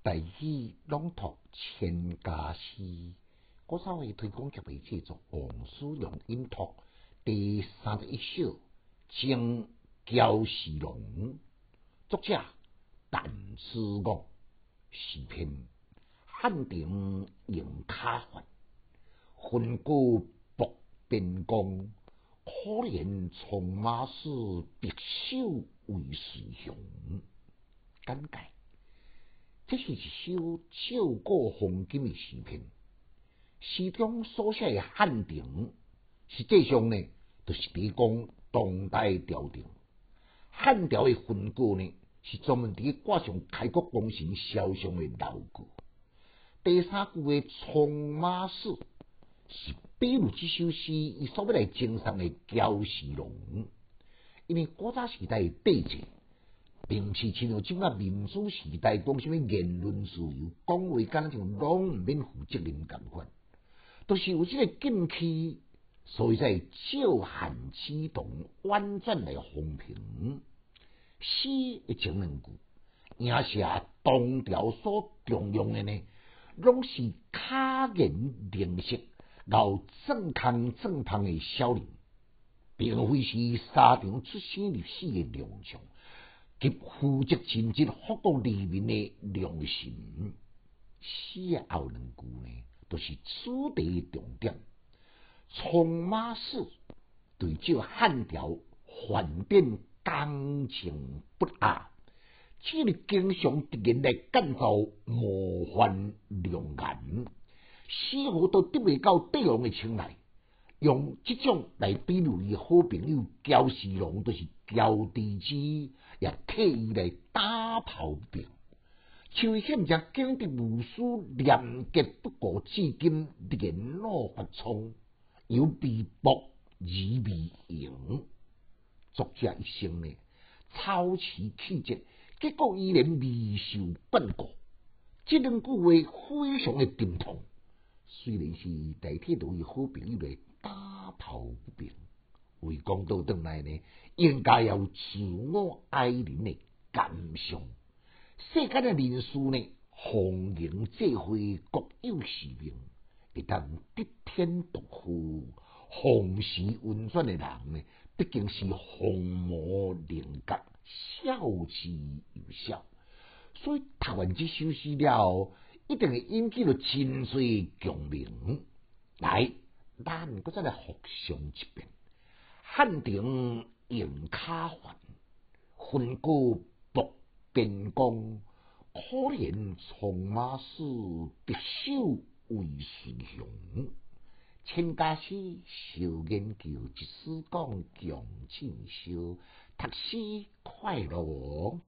大语朗读《千家诗》，古早味推广协会制作，王思良音读第三十一首《征焦氏龙》，作者陈思岳，诗篇汉庭用卡烦，昏谷薄边光，可怜从马氏白首为师雄，简介。这是一首照顾风景的诗篇，诗中所写的汉庭，实际上呢，就是在讲当代朝廷。汉朝的分割呢，是专门伫挂上开国功臣肖像的牢固。第三句的冲马氏，是比如这首诗伊所要来征上的焦氏龙，因为古早时代的帝制。并是亲像今仔民主时代讲什么言论自由，讲话敢若像拢毋免负责任共款，都是有即个禁区，所以在照汉启动婉转来风评。诗一前两句，也是当朝所重用的呢，拢是卡言灵色、老正康正胖的少年，并非是沙场出生入死的良将。及负责亲戚福国利民的良心，诗后两句呢，都是主题重点。从马氏对照汉朝反变刚情不阿，这个经常敌人来建造模范良言，似乎都得未到帝王的青睐。用即种来比喻伊好朋友焦世龙，都是焦弟子，也替伊来打炮兵。像现在经的无数廉洁不过，至今联络发冲，有微博而未赢。作者一生呢，操持气节，结果依然未受半过。这两句话非常的沉痛，虽然是代替到伊好朋友来。打头不平，为公道转来呢，应该有自我爱人的感伤。世间的人事呢，逢迎这会各有使命，一旦得天独厚，风时运转的人呢，毕竟是红魔灵格，笑之有笑。所以读完这首诗了，一定会引起了真水共鸣。来。咱搁再来复诵一遍：汉庭用卡烦，昏谷薄边光。可怜从马氏白首为师雄。千家诗少研究，一书讲强进修，读书快乐。